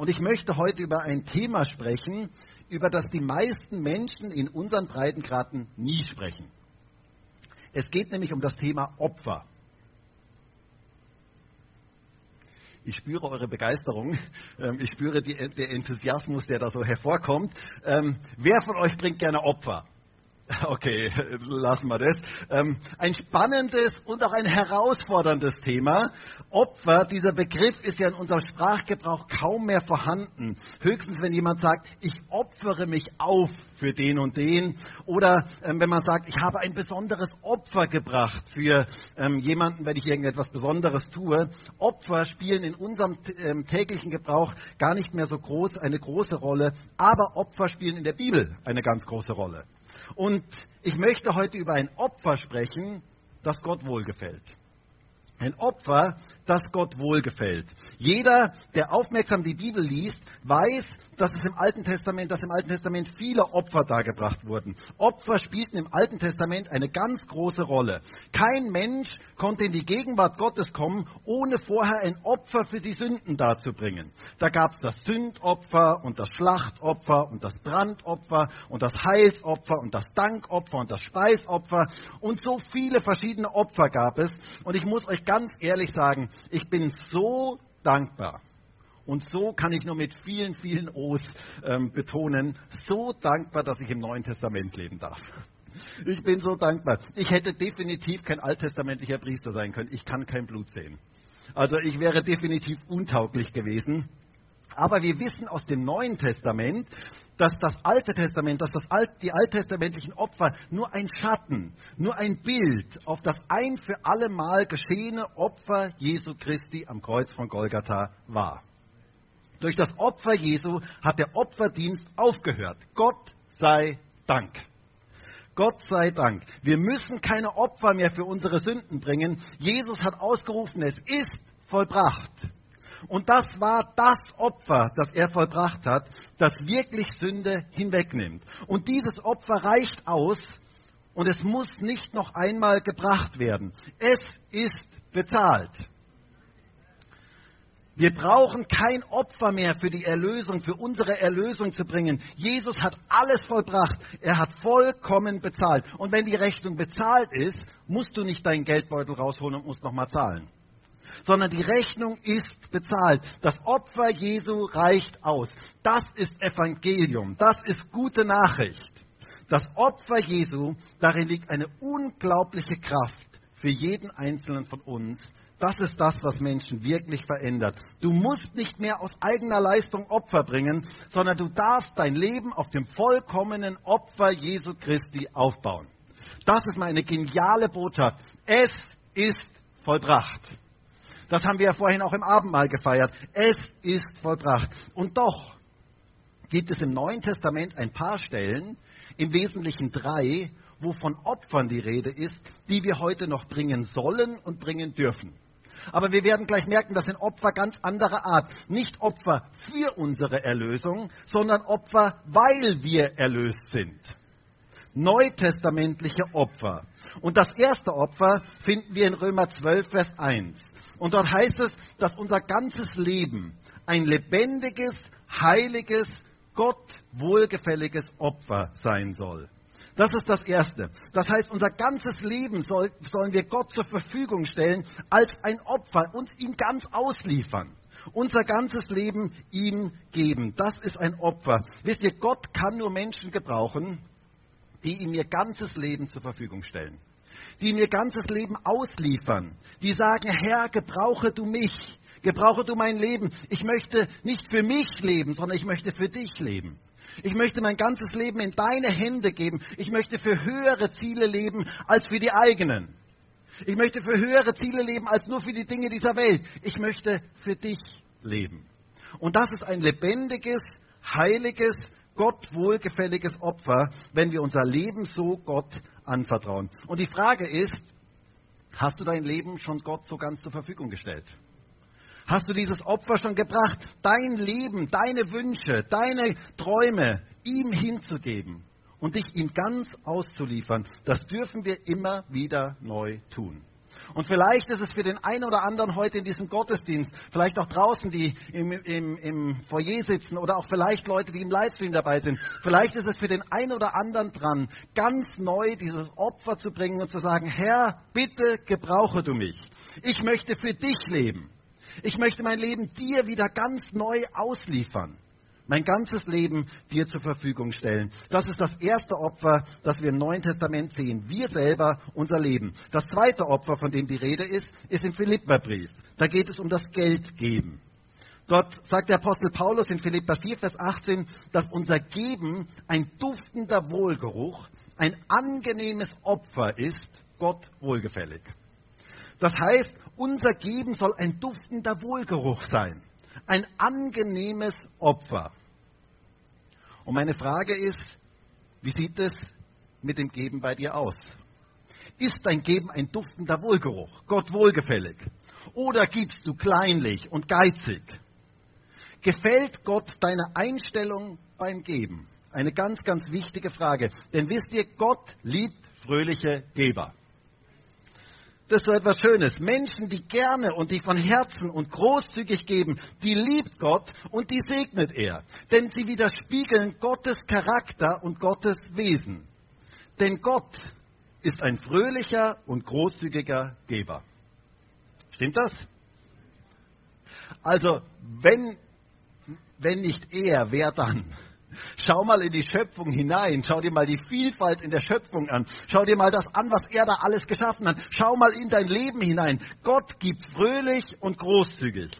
Und ich möchte heute über ein Thema sprechen, über das die meisten Menschen in unseren Breitengraden nie sprechen. Es geht nämlich um das Thema Opfer. Ich spüre eure Begeisterung. Ähm, ich spüre der Enthusiasmus, der da so hervorkommt. Ähm, wer von euch bringt gerne Opfer? Okay, lassen wir das. Ähm, ein spannendes und auch ein herausforderndes Thema. Opfer, dieser Begriff ist ja in unserem Sprachgebrauch kaum mehr vorhanden. Höchstens, wenn jemand sagt, ich opfere mich auf für den und den. Oder ähm, wenn man sagt, ich habe ein besonderes Opfer gebracht für ähm, jemanden, wenn ich irgendetwas Besonderes tue. Opfer spielen in unserem täglichen Gebrauch gar nicht mehr so groß, eine große Rolle. Aber Opfer spielen in der Bibel eine ganz große Rolle. Und ich möchte heute über ein Opfer sprechen, das Gott wohlgefällt. Ein Opfer, das Gott wohlgefällt. Jeder, der aufmerksam die Bibel liest, weiß, dass es im Alten Testament, dass im Alten Testament viele Opfer dargebracht wurden. Opfer spielten im Alten Testament eine ganz große Rolle. Kein Mensch konnte in die Gegenwart Gottes kommen, ohne vorher ein Opfer für die Sünden darzubringen. Da gab es das Sündopfer und das Schlachtopfer und das Brandopfer und das Heilsopfer und das Dankopfer und das Speisopfer und so viele verschiedene Opfer gab es. Und ich muss euch ganz ehrlich sagen, ich bin so dankbar und so kann ich nur mit vielen, vielen O's ähm, betonen, so dankbar, dass ich im Neuen Testament leben darf. Ich bin so dankbar. Ich hätte definitiv kein alttestamentlicher Priester sein können. Ich kann kein Blut sehen. Also ich wäre definitiv untauglich gewesen. Aber wir wissen aus dem Neuen Testament, dass das Alte Testament, dass das Alt, die alttestamentlichen Opfer nur ein Schatten, nur ein Bild auf das ein für alle Mal geschehene Opfer Jesu Christi am Kreuz von Golgatha war. Durch das Opfer Jesu hat der Opferdienst aufgehört. Gott sei Dank. Gott sei Dank. Wir müssen keine Opfer mehr für unsere Sünden bringen. Jesus hat ausgerufen, es ist vollbracht. Und das war das Opfer, das er vollbracht hat, das wirklich Sünde hinwegnimmt. Und dieses Opfer reicht aus und es muss nicht noch einmal gebracht werden. Es ist bezahlt. Wir brauchen kein Opfer mehr für die Erlösung, für unsere Erlösung zu bringen. Jesus hat alles vollbracht. Er hat vollkommen bezahlt. Und wenn die Rechnung bezahlt ist, musst du nicht deinen Geldbeutel rausholen und musst nochmal zahlen. Sondern die Rechnung ist bezahlt. Das Opfer Jesu reicht aus. Das ist Evangelium. Das ist gute Nachricht. Das Opfer Jesu, darin liegt eine unglaubliche Kraft für jeden Einzelnen von uns, das ist das, was Menschen wirklich verändert. Du musst nicht mehr aus eigener Leistung Opfer bringen, sondern du darfst dein Leben auf dem vollkommenen Opfer Jesu Christi aufbauen. Das ist mal eine geniale Botschaft. Es ist vollbracht. Das haben wir ja vorhin auch im Abendmahl gefeiert. Es ist vollbracht. Und doch gibt es im Neuen Testament ein paar Stellen, im Wesentlichen drei, wo von Opfern die Rede ist, die wir heute noch bringen sollen und bringen dürfen. Aber wir werden gleich merken, das sind Opfer ganz anderer Art. Nicht Opfer für unsere Erlösung, sondern Opfer, weil wir erlöst sind. Neutestamentliche Opfer. Und das erste Opfer finden wir in Römer 12, Vers 1. Und dort heißt es, dass unser ganzes Leben ein lebendiges, heiliges, Gott wohlgefälliges Opfer sein soll. Das ist das Erste. Das heißt, unser ganzes Leben soll, sollen wir Gott zur Verfügung stellen als ein Opfer, uns ihm ganz ausliefern. Unser ganzes Leben ihm geben. Das ist ein Opfer. Wisst ihr, Gott kann nur Menschen gebrauchen, die ihm ihr ganzes Leben zur Verfügung stellen. Die ihm ihr ganzes Leben ausliefern. Die sagen, Herr, gebrauche du mich. Gebrauche du mein Leben. Ich möchte nicht für mich leben, sondern ich möchte für dich leben. Ich möchte mein ganzes Leben in deine Hände geben. Ich möchte für höhere Ziele leben als für die eigenen. Ich möchte für höhere Ziele leben als nur für die Dinge dieser Welt. Ich möchte für dich leben. Und das ist ein lebendiges, heiliges, Gott wohlgefälliges Opfer, wenn wir unser Leben so Gott anvertrauen. Und die Frage ist, hast du dein Leben schon Gott so ganz zur Verfügung gestellt? Hast du dieses Opfer schon gebracht, dein Leben, deine Wünsche, deine Träume ihm hinzugeben und dich ihm ganz auszuliefern? Das dürfen wir immer wieder neu tun. Und vielleicht ist es für den einen oder anderen heute in diesem Gottesdienst, vielleicht auch draußen, die im, im, im Foyer sitzen oder auch vielleicht Leute, die im Livestream dabei sind, vielleicht ist es für den einen oder anderen dran, ganz neu dieses Opfer zu bringen und zu sagen, Herr, bitte gebrauche du mich. Ich möchte für dich leben. Ich möchte mein Leben dir wieder ganz neu ausliefern mein ganzes Leben dir zur Verfügung stellen. Das ist das erste Opfer, das wir im Neuen Testament sehen. Wir selber, unser Leben. Das zweite Opfer, von dem die Rede ist, ist im Philipperbrief. Da geht es um das Geldgeben. Dort sagt der Apostel Paulus in Philippa 4, Vers 18, dass unser Geben ein duftender Wohlgeruch, ein angenehmes Opfer ist, Gott wohlgefällig. Das heißt, unser Geben soll ein duftender Wohlgeruch sein, ein angenehmes Opfer. Und meine Frage ist, wie sieht es mit dem Geben bei dir aus? Ist dein Geben ein duftender Wohlgeruch, Gott wohlgefällig? Oder gibst du kleinlich und geizig? Gefällt Gott deine Einstellung beim Geben? Eine ganz, ganz wichtige Frage. Denn wisst ihr, Gott liebt fröhliche Geber. Das ist so etwas Schönes. Menschen, die gerne und die von Herzen und großzügig geben, die liebt Gott und die segnet er. Denn sie widerspiegeln Gottes Charakter und Gottes Wesen. Denn Gott ist ein fröhlicher und großzügiger Geber. Stimmt das? Also, wenn, wenn nicht er, wer dann? Schau mal in die Schöpfung hinein. Schau dir mal die Vielfalt in der Schöpfung an. Schau dir mal das an, was er da alles geschaffen hat. Schau mal in dein Leben hinein. Gott gibt fröhlich und großzügig.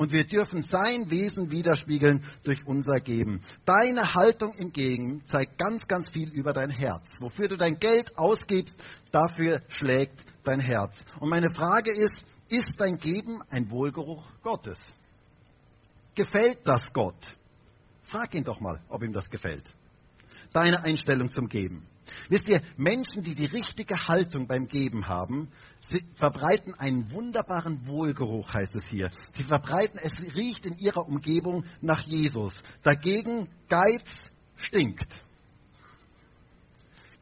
Und wir dürfen sein Wesen widerspiegeln durch unser Geben. Deine Haltung im Gegen zeigt ganz, ganz viel über dein Herz. Wofür du dein Geld ausgibst, dafür schlägt dein Herz. Und meine Frage ist, ist dein Geben ein Wohlgeruch Gottes? Gefällt das Gott? Frag ihn doch mal, ob ihm das gefällt. Deine Einstellung zum Geben. Wisst ihr, Menschen, die die richtige Haltung beim Geben haben, verbreiten einen wunderbaren Wohlgeruch, heißt es hier. Sie verbreiten, es riecht in ihrer Umgebung nach Jesus. Dagegen Geiz stinkt.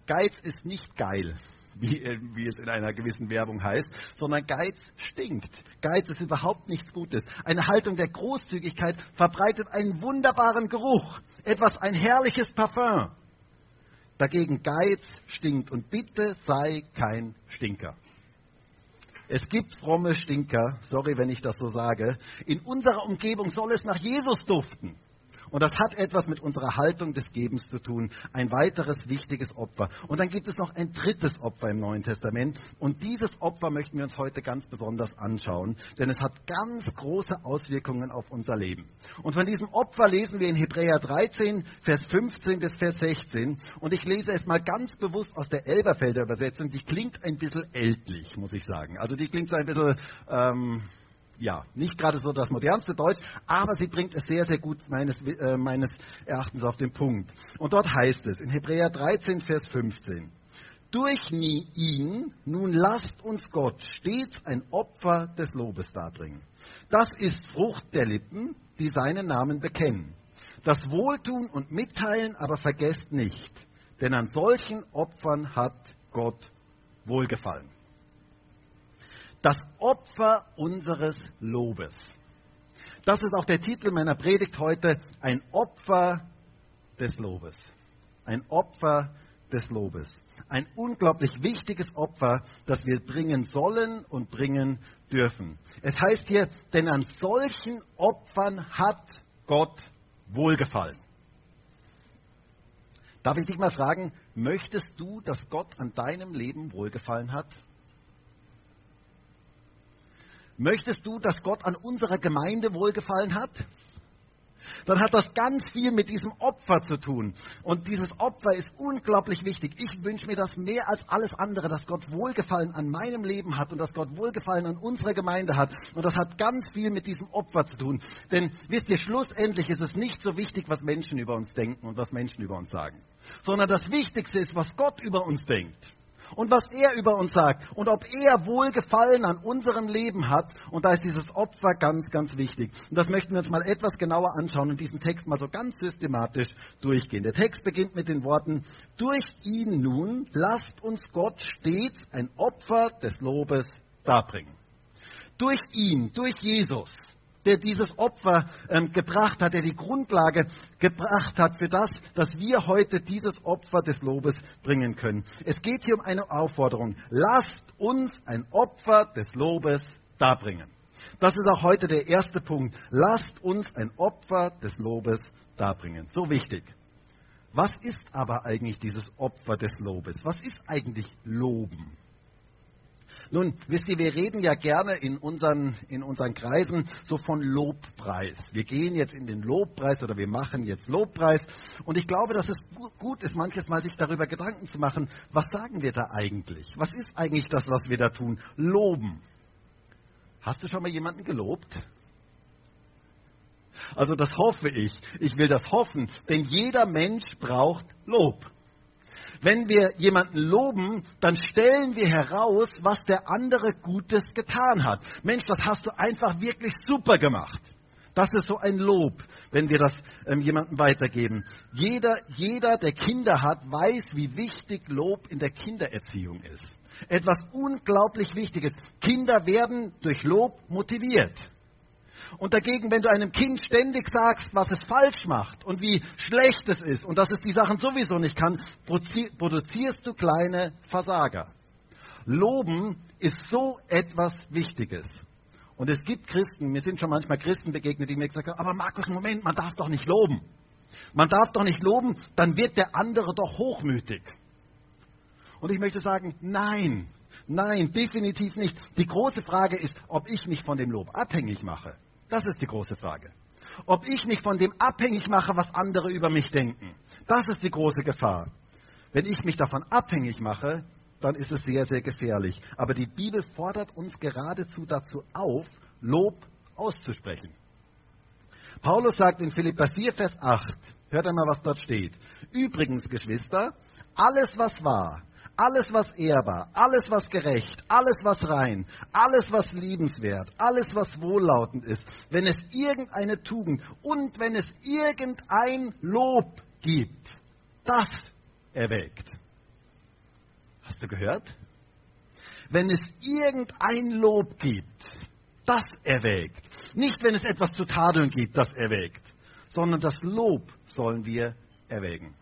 Geiz ist nicht geil wie, äh, wie es in einer gewissen Werbung heißt, sondern Geiz stinkt. Geiz ist überhaupt nichts Gutes. Eine Haltung der Großzügigkeit verbreitet einen wunderbaren Geruch, etwas, ein herrliches Parfum. Dagegen Geiz stinkt und bitte sei kein Stinker. Es gibt fromme Stinker, sorry, wenn ich das so sage. In unserer Umgebung soll es nach Jesus duften. Und das hat etwas mit unserer Haltung des Gebens zu tun. Ein weiteres wichtiges Opfer. Und dann gibt es noch ein drittes Opfer im Neuen Testament. Und dieses Opfer möchten wir uns heute ganz besonders anschauen, denn es hat ganz große Auswirkungen auf unser Leben. Und von diesem Opfer lesen wir in Hebräer 13, Vers 15 bis Vers 16. Und ich lese es mal ganz bewusst aus der Elberfelder Übersetzung. Die klingt ein bisschen ältlich, muss ich sagen. Also die klingt so ein bisschen... Ähm, ja, nicht gerade so das modernste Deutsch, aber sie bringt es sehr, sehr gut meines, äh, meines Erachtens auf den Punkt. Und dort heißt es in Hebräer 13, Vers 15, durch ihn nun lasst uns Gott stets ein Opfer des Lobes darbringen. Das ist Frucht der Lippen, die seinen Namen bekennen. Das Wohltun und Mitteilen aber vergesst nicht, denn an solchen Opfern hat Gott wohlgefallen das Opfer unseres Lobes. Das ist auch der Titel meiner Predigt heute, ein Opfer des Lobes. Ein Opfer des Lobes. Ein unglaublich wichtiges Opfer, das wir bringen sollen und bringen dürfen. Es heißt hier, denn an solchen Opfern hat Gott wohlgefallen. Darf ich dich mal fragen, möchtest du, dass Gott an deinem Leben wohlgefallen hat? Möchtest du, dass Gott an unserer Gemeinde wohlgefallen hat? Dann hat das ganz viel mit diesem Opfer zu tun. Und dieses Opfer ist unglaublich wichtig. Ich wünsche mir das mehr als alles andere, dass Gott Wohlgefallen an meinem Leben hat und dass Gott Wohlgefallen an unserer Gemeinde hat. Und das hat ganz viel mit diesem Opfer zu tun. Denn wisst ihr, schlussendlich ist es nicht so wichtig, was Menschen über uns denken und was Menschen über uns sagen. Sondern das Wichtigste ist, was Gott über uns denkt und was er über uns sagt und ob er Wohlgefallen an unserem Leben hat. Und da ist dieses Opfer ganz, ganz wichtig. Und das möchten wir uns mal etwas genauer anschauen und diesen Text mal so ganz systematisch durchgehen. Der Text beginnt mit den Worten, durch ihn nun lasst uns Gott stets ein Opfer des Lobes darbringen. Durch ihn, durch Jesus, der dieses Opfer ähm, gebracht hat, der die Grundlage gebracht hat für das, dass wir heute dieses Opfer des Lobes bringen können. Es geht hier um eine Aufforderung. Lasst uns ein Opfer des Lobes darbringen. Das ist auch heute der erste Punkt. Lasst uns ein Opfer des Lobes darbringen. So wichtig. Was ist aber eigentlich dieses Opfer des Lobes? Was ist eigentlich Loben? Nun, wisst ihr, wir reden ja gerne in unseren, in unseren Kreisen so von Lobpreis. Wir gehen jetzt in den Lobpreis oder wir machen jetzt Lobpreis. Und ich glaube, dass es gut ist, manches Mal sich darüber Gedanken zu machen, was sagen wir da eigentlich? Was ist eigentlich das, was wir da tun? Loben. Hast du schon mal jemanden gelobt? Also das hoffe ich. Ich will das hoffen, denn jeder Mensch braucht Lob. Wenn wir jemanden loben, dann stellen wir heraus, was der andere Gutes getan hat. Mensch, das hast du einfach wirklich super gemacht. Das ist so ein Lob, wenn wir das ähm, jemandem weitergeben. Jeder, jeder, der Kinder hat, weiß, wie wichtig Lob in der Kindererziehung ist. Etwas unglaublich Wichtiges. Kinder werden durch Lob motiviert. Und dagegen, wenn du einem Kind ständig sagst, was es falsch macht und wie schlecht es ist und dass es die Sachen sowieso nicht kann, produzierst du kleine Versager. Loben ist so etwas Wichtiges. Und es gibt Christen, mir sind schon manchmal Christen begegnet, die mir gesagt haben, aber Markus, Moment, man darf doch nicht loben. Man darf doch nicht loben, dann wird der andere doch hochmütig. Und ich möchte sagen, nein, nein, definitiv nicht. Die große Frage ist, ob ich mich von dem Lob abhängig mache. Das ist die große Frage. Ob ich mich von dem abhängig mache, was andere über mich denken. Das ist die große Gefahr. Wenn ich mich davon abhängig mache, dann ist es sehr, sehr gefährlich. Aber die Bibel fordert uns geradezu dazu auf, Lob auszusprechen. Paulus sagt in Philippa 4, Vers 8, hört einmal, was dort steht. Übrigens, Geschwister, alles, was wahr, alles, was ehrbar, alles, was gerecht, alles, was rein, alles, was liebenswert, alles, was wohllautend ist, wenn es irgendeine Tugend und wenn es irgendein Lob gibt, das erwägt. Hast du gehört? Wenn es irgendein Lob gibt, das erwägt. Nicht, wenn es etwas zu tadeln gibt, das erwägt, sondern das Lob sollen wir erwägen.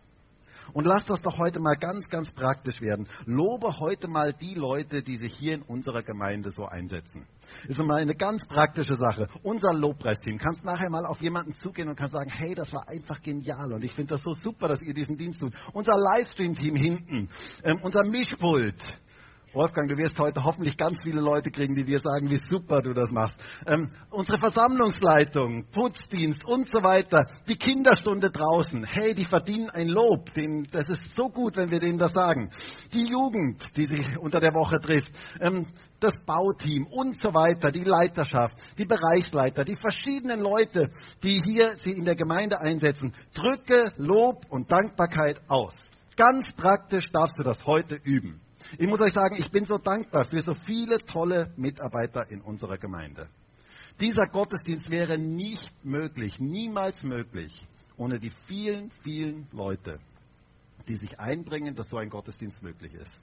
Und lass das doch heute mal ganz, ganz praktisch werden. Lobe heute mal die Leute, die sich hier in unserer Gemeinde so einsetzen. Ist mal eine ganz praktische Sache. Unser Lobpreisteam. Kannst nachher mal auf jemanden zugehen und kannst sagen, hey, das war einfach genial und ich finde das so super, dass ihr diesen Dienst tut. Unser Livestream-Team hinten, ähm, unser Mischpult, Wolfgang, du wirst heute hoffentlich ganz viele Leute kriegen, die dir sagen, wie super du das machst. Ähm, unsere Versammlungsleitung, Putzdienst und so weiter, die Kinderstunde draußen, hey, die verdienen ein Lob. Den, das ist so gut, wenn wir denen das sagen. Die Jugend, die sich unter der Woche trifft, ähm, das Bauteam und so weiter, die Leiterschaft, die Bereichsleiter, die verschiedenen Leute, die hier sie in der Gemeinde einsetzen. Drücke Lob und Dankbarkeit aus. Ganz praktisch darfst du das heute üben. Ich muss euch sagen, ich bin so dankbar für so viele tolle Mitarbeiter in unserer Gemeinde. Dieser Gottesdienst wäre nicht möglich, niemals möglich, ohne die vielen, vielen Leute, die sich einbringen, dass so ein Gottesdienst möglich ist.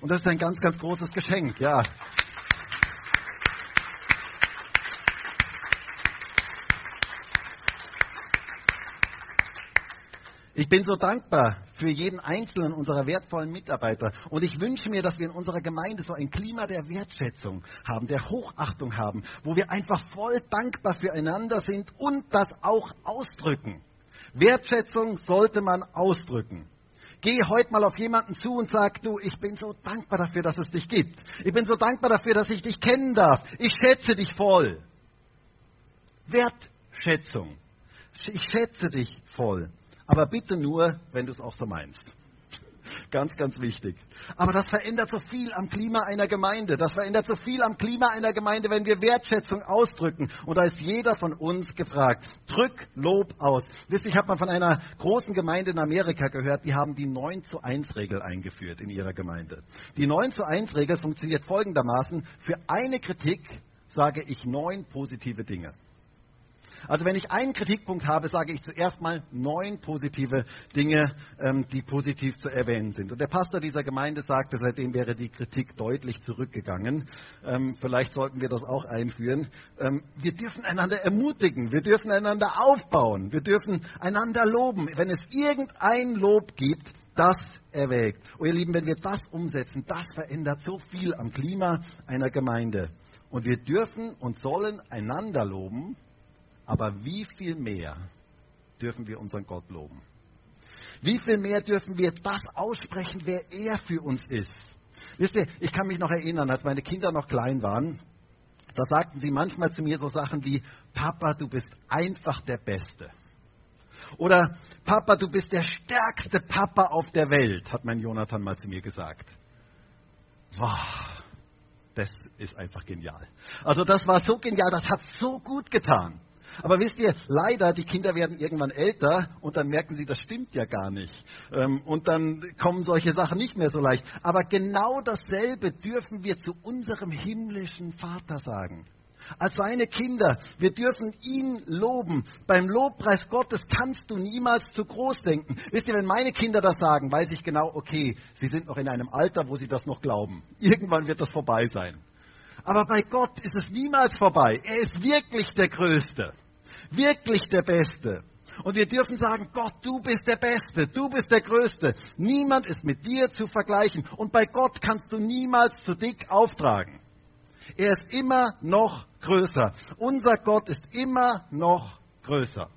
Und das ist ein ganz, ganz großes Geschenk, ja. Ich bin so dankbar für jeden einzelnen unserer wertvollen Mitarbeiter. Und ich wünsche mir, dass wir in unserer Gemeinde so ein Klima der Wertschätzung haben, der Hochachtung haben, wo wir einfach voll dankbar füreinander sind und das auch ausdrücken. Wertschätzung sollte man ausdrücken. Geh heute mal auf jemanden zu und sag, du, ich bin so dankbar dafür, dass es dich gibt. Ich bin so dankbar dafür, dass ich dich kennen darf. Ich schätze dich voll. Wertschätzung. Ich schätze dich voll. Aber bitte nur, wenn du es auch so meinst. Ganz, ganz wichtig. Aber das verändert so viel am Klima einer Gemeinde. Das verändert so viel am Klima einer Gemeinde, wenn wir Wertschätzung ausdrücken. Und da ist jeder von uns gefragt. Drück Lob aus. Wisst ihr, ich habe mal von einer großen Gemeinde in Amerika gehört, die haben die 9 zu 1 Regel eingeführt in ihrer Gemeinde. Die 9 zu 1 Regel funktioniert folgendermaßen. Für eine Kritik sage ich neun positive Dinge. Also wenn ich einen Kritikpunkt habe, sage ich zuerst mal neun positive Dinge, ähm, die positiv zu erwähnen sind. Und der Pastor dieser Gemeinde sagte, seitdem wäre die Kritik deutlich zurückgegangen. Ähm, vielleicht sollten wir das auch einführen. Ähm, wir dürfen einander ermutigen, wir dürfen einander aufbauen, wir dürfen einander loben. Wenn es irgendein Lob gibt, das erwägt. Und ihr Lieben, wenn wir das umsetzen, das verändert so viel am Klima einer Gemeinde. Und wir dürfen und sollen einander loben, aber wie viel mehr dürfen wir unseren Gott loben? Wie viel mehr dürfen wir das aussprechen, wer er für uns ist? Wisst ihr, ich kann mich noch erinnern, als meine Kinder noch klein waren, da sagten sie manchmal zu mir so Sachen wie, Papa, du bist einfach der Beste. Oder Papa, du bist der stärkste Papa auf der Welt, hat mein Jonathan mal zu mir gesagt. Wow, das ist einfach genial. Also das war so genial, das hat so gut getan. Aber wisst ihr, leider, die Kinder werden irgendwann älter und dann merken sie, das stimmt ja gar nicht. Ähm, und dann kommen solche Sachen nicht mehr so leicht. Aber genau dasselbe dürfen wir zu unserem himmlischen Vater sagen als seine Kinder. Wir dürfen ihn loben. Beim Lobpreis Gottes kannst du niemals zu groß denken. Wisst ihr, wenn meine Kinder das sagen, weiß ich genau, okay, sie sind noch in einem Alter, wo sie das noch glauben. Irgendwann wird das vorbei sein. Aber bei Gott ist es niemals vorbei. Er ist wirklich der Größte, wirklich der Beste. Und wir dürfen sagen, Gott, du bist der Beste, du bist der Größte. Niemand ist mit dir zu vergleichen. Und bei Gott kannst du niemals zu dick auftragen. Er ist immer noch größer. Unser Gott ist immer noch größer.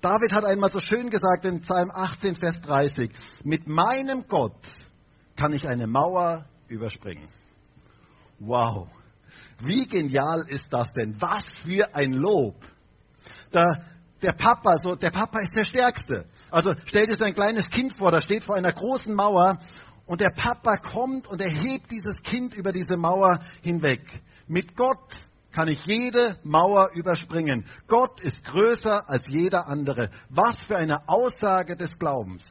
David hat einmal so schön gesagt in Psalm 18, Vers 30, mit meinem Gott kann ich eine Mauer überspringen. Wow, wie genial ist das denn? Was für ein Lob. Da, der Papa, so, der Papa ist der Stärkste. Also stell dir so ein kleines Kind vor, das steht vor einer großen Mauer und der Papa kommt und erhebt dieses Kind über diese Mauer hinweg. Mit Gott kann ich jede Mauer überspringen. Gott ist größer als jeder andere. Was für eine Aussage des Glaubens.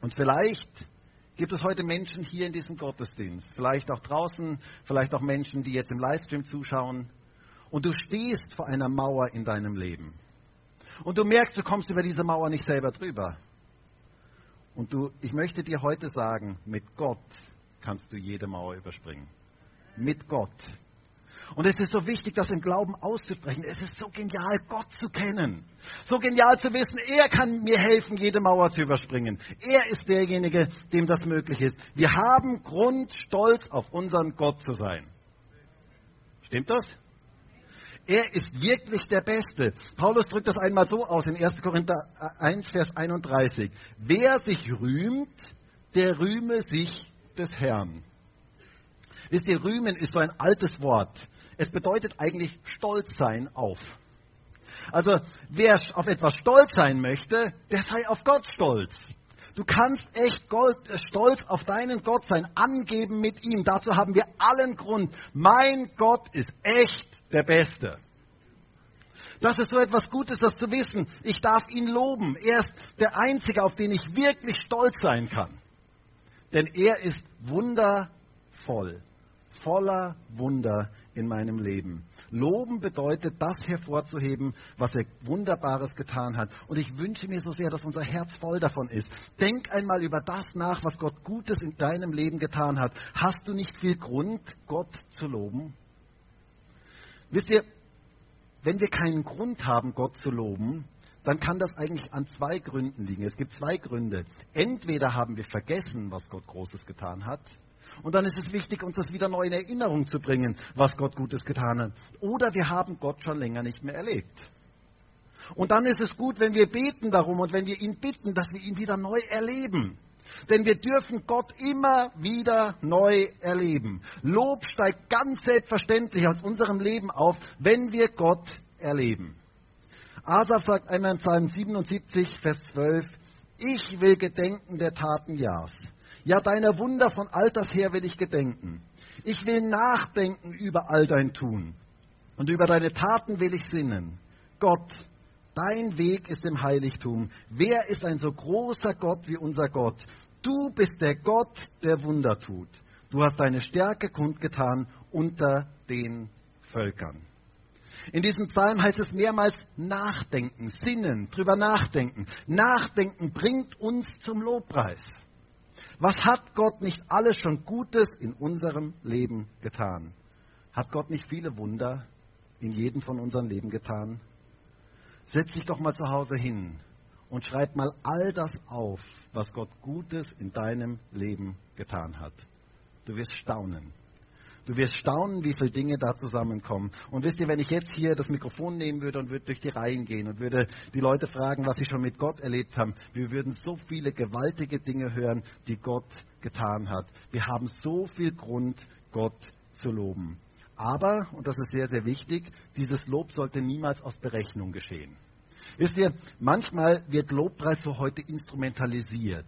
Und vielleicht gibt es heute Menschen hier in diesem Gottesdienst, vielleicht auch draußen, vielleicht auch Menschen, die jetzt im Livestream zuschauen, und du stehst vor einer Mauer in deinem Leben. Und du merkst, du kommst über diese Mauer nicht selber drüber. Und du, ich möchte dir heute sagen, mit Gott kannst du jede Mauer überspringen. Mit Gott. Und es ist so wichtig, das im Glauben auszusprechen. Es ist so genial, Gott zu kennen. So genial zu wissen, er kann mir helfen, jede Mauer zu überspringen. Er ist derjenige, dem das möglich ist. Wir haben Grund, stolz auf unseren Gott zu sein. Stimmt das? Er ist wirklich der Beste. Paulus drückt das einmal so aus in 1. Korinther 1, Vers 31. Wer sich rühmt, der rühme sich des Herrn. Wisst ihr, rühmen ist so ein altes Wort. Es bedeutet eigentlich stolz sein auf. Also wer auf etwas stolz sein möchte, der sei auf Gott stolz. Du kannst echt Gold, äh, stolz auf deinen Gott sein, angeben mit ihm. Dazu haben wir allen Grund. Mein Gott ist echt der Beste. Das ist so etwas Gutes, das zu wissen. Ich darf ihn loben. Er ist der Einzige, auf den ich wirklich stolz sein kann. Denn er ist wundervoll, voller Wunder in meinem Leben. Loben bedeutet, das hervorzuheben, was er Wunderbares getan hat. Und ich wünsche mir so sehr, dass unser Herz voll davon ist. Denk einmal über das nach, was Gott Gutes in deinem Leben getan hat. Hast du nicht viel Grund, Gott zu loben? Wisst ihr, wenn wir keinen Grund haben, Gott zu loben, dann kann das eigentlich an zwei Gründen liegen. Es gibt zwei Gründe. Entweder haben wir vergessen, was Gott Großes getan hat, und dann ist es wichtig, uns das wieder neu in Erinnerung zu bringen, was Gott Gutes getan hat. Oder wir haben Gott schon länger nicht mehr erlebt. Und dann ist es gut, wenn wir beten darum und wenn wir ihn bitten, dass wir ihn wieder neu erleben. Denn wir dürfen Gott immer wieder neu erleben. Lob steigt ganz selbstverständlich aus unserem Leben auf, wenn wir Gott erleben. Asaf sagt einmal in Psalm 77, Vers 12, ich will gedenken der Taten Jas ja, deiner Wunder von Alters her will ich gedenken. Ich will nachdenken über all dein Tun. Und über deine Taten will ich sinnen. Gott, dein Weg ist im Heiligtum. Wer ist ein so großer Gott wie unser Gott? Du bist der Gott, der Wunder tut. Du hast deine Stärke kundgetan unter den Völkern. In diesem Psalm heißt es mehrmals nachdenken, sinnen, drüber nachdenken. Nachdenken bringt uns zum Lobpreis. Was hat Gott nicht alles schon Gutes in unserem Leben getan? Hat Gott nicht viele Wunder in jedem von unseren Leben getan? Setz dich doch mal zu Hause hin und schreib mal all das auf, was Gott Gutes in deinem Leben getan hat. Du wirst staunen. Du wirst staunen, wie viele Dinge da zusammenkommen. Und wisst ihr, wenn ich jetzt hier das Mikrofon nehmen würde und würde durch die Reihen gehen und würde die Leute fragen, was sie schon mit Gott erlebt haben, wir würden so viele gewaltige Dinge hören, die Gott getan hat. Wir haben so viel Grund, Gott zu loben. Aber, und das ist sehr, sehr wichtig, dieses Lob sollte niemals aus Berechnung geschehen. Wisst ihr, manchmal wird Lobpreis so heute instrumentalisiert.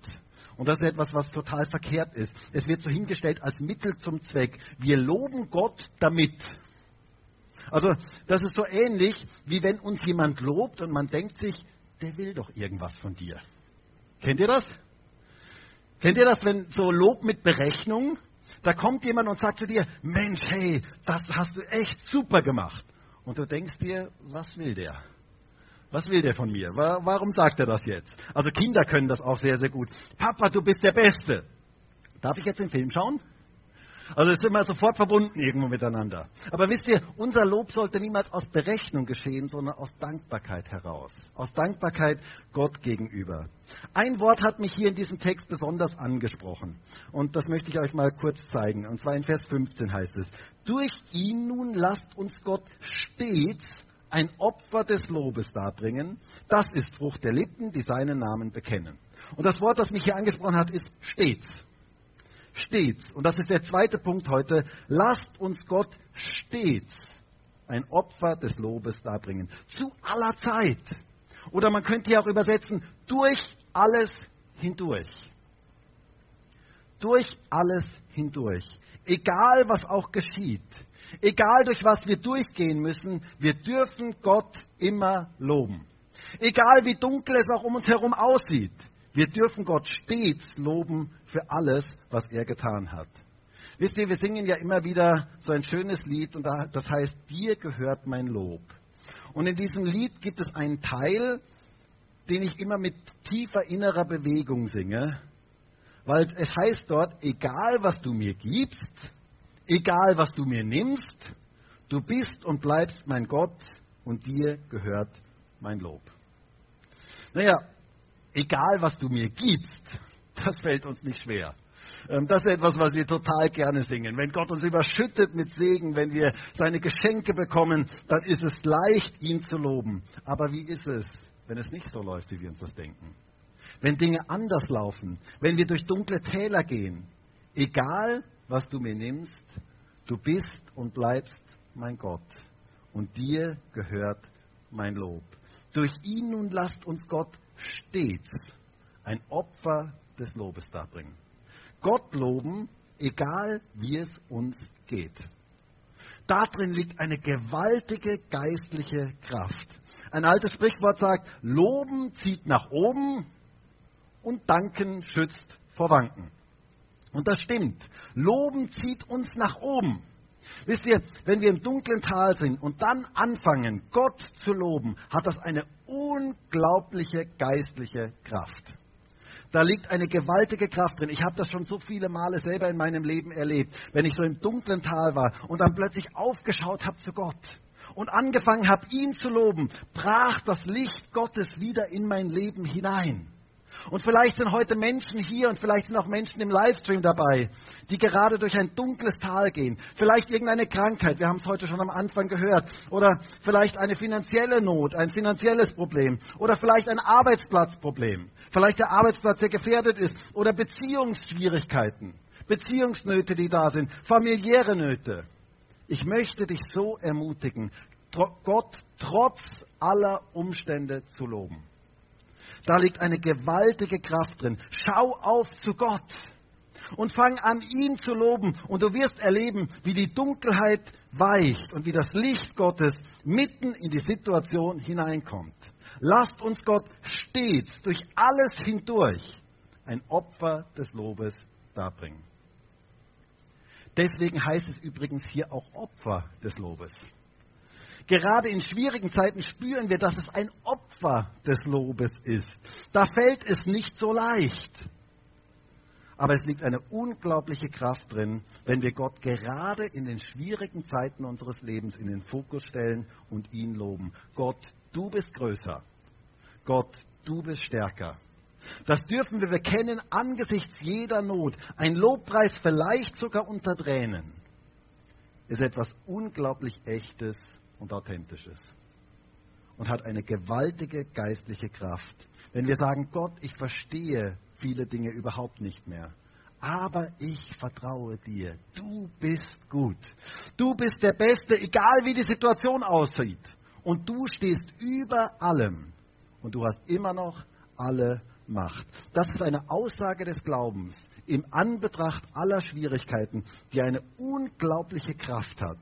Und das ist etwas, was total verkehrt ist. Es wird so hingestellt als Mittel zum Zweck. Wir loben Gott damit. Also das ist so ähnlich, wie wenn uns jemand lobt und man denkt sich, der will doch irgendwas von dir. Kennt ihr das? Kennt ihr das, wenn so Lob mit Berechnung? Da kommt jemand und sagt zu dir, Mensch, hey, das hast du echt super gemacht. Und du denkst dir, was will der? Was will der von mir? Warum sagt er das jetzt? Also Kinder können das auch sehr, sehr gut. Papa, du bist der Beste. Darf ich jetzt den Film schauen? Also sind wir sofort verbunden irgendwo miteinander. Aber wisst ihr, unser Lob sollte niemals aus Berechnung geschehen, sondern aus Dankbarkeit heraus. Aus Dankbarkeit Gott gegenüber. Ein Wort hat mich hier in diesem Text besonders angesprochen. Und das möchte ich euch mal kurz zeigen. Und zwar in Vers 15 heißt es, durch ihn nun lasst uns Gott stets ein Opfer des Lobes darbringen. Das ist Frucht der Lippen, die seinen Namen bekennen. Und das Wort, das mich hier angesprochen hat, ist stets. Stets. Und das ist der zweite Punkt heute. Lasst uns Gott stets ein Opfer des Lobes darbringen. Zu aller Zeit. Oder man könnte hier auch übersetzen, durch alles hindurch. Durch alles hindurch. Egal was auch geschieht. Egal durch was wir durchgehen müssen, wir dürfen Gott immer loben. Egal wie dunkel es auch um uns herum aussieht, wir dürfen Gott stets loben für alles, was er getan hat. Wisst ihr, wir singen ja immer wieder so ein schönes Lied und das heißt, dir gehört mein Lob. Und in diesem Lied gibt es einen Teil, den ich immer mit tiefer innerer Bewegung singe, weil es heißt dort, egal was du mir gibst, egal was du mir nimmst, du bist und bleibst mein Gott und dir gehört mein Lob. Naja, egal was du mir gibst, das fällt uns nicht schwer. Ähm, das ist etwas, was wir total gerne singen. Wenn Gott uns überschüttet mit Segen, wenn wir seine Geschenke bekommen, dann ist es leicht, ihn zu loben. Aber wie ist es, wenn es nicht so läuft, wie wir uns das denken? Wenn Dinge anders laufen, wenn wir durch dunkle Täler gehen, egal was du mir nimmst, du bist und bleibst mein Gott und dir gehört mein Lob. Durch ihn nun lasst uns Gott stets ein Opfer des Lobes darbringen. Gott loben, egal wie es uns geht. Darin liegt eine gewaltige geistliche Kraft. Ein altes Sprichwort sagt, Loben zieht nach oben und Danken schützt vor Wanken. Und das stimmt. Loben zieht uns nach oben. Wisst ihr, wenn wir im dunklen Tal sind und dann anfangen, Gott zu loben, hat das eine unglaubliche geistliche Kraft. Da liegt eine gewaltige Kraft drin. Ich habe das schon so viele Male selber in meinem Leben erlebt, wenn ich so im dunklen Tal war und dann plötzlich aufgeschaut habe zu Gott und angefangen habe, ihn zu loben, brach das Licht Gottes wieder in mein Leben hinein. Und vielleicht sind heute Menschen hier und vielleicht sind auch Menschen im Livestream dabei, die gerade durch ein dunkles Tal gehen. Vielleicht irgendeine Krankheit, wir haben es heute schon am Anfang gehört. Oder vielleicht eine finanzielle Not, ein finanzielles Problem. Oder vielleicht ein Arbeitsplatzproblem. Vielleicht der Arbeitsplatz, der gefährdet ist. Oder Beziehungsschwierigkeiten, Beziehungsnöte, die da sind, familiäre Nöte. Ich möchte dich so ermutigen, Gott trotz aller Umstände zu loben. Da liegt eine gewaltige Kraft drin. Schau auf zu Gott und fang an, ihn zu loben. Und du wirst erleben, wie die Dunkelheit weicht und wie das Licht Gottes mitten in die Situation hineinkommt. Lasst uns Gott stets durch alles hindurch ein Opfer des Lobes darbringen. Deswegen heißt es übrigens hier auch Opfer des Lobes. Gerade in schwierigen Zeiten spüren wir, dass es ein Opfer des Lobes ist. Da fällt es nicht so leicht. Aber es liegt eine unglaubliche Kraft drin, wenn wir Gott gerade in den schwierigen Zeiten unseres Lebens in den Fokus stellen und ihn loben. Gott, du bist größer. Gott, du bist stärker. Das dürfen wir bekennen angesichts jeder Not. Ein Lobpreis vielleicht sogar unter Tränen ist etwas unglaublich Echtes und Authentisches und hat eine gewaltige geistliche Kraft. Wenn wir sagen, Gott, ich verstehe viele Dinge überhaupt nicht mehr, aber ich vertraue dir, du bist gut, du bist der Beste, egal wie die Situation aussieht, und du stehst über allem. Und du hast immer noch alle Macht. Das ist eine Aussage des Glaubens im Anbetracht aller Schwierigkeiten, die eine unglaubliche Kraft hat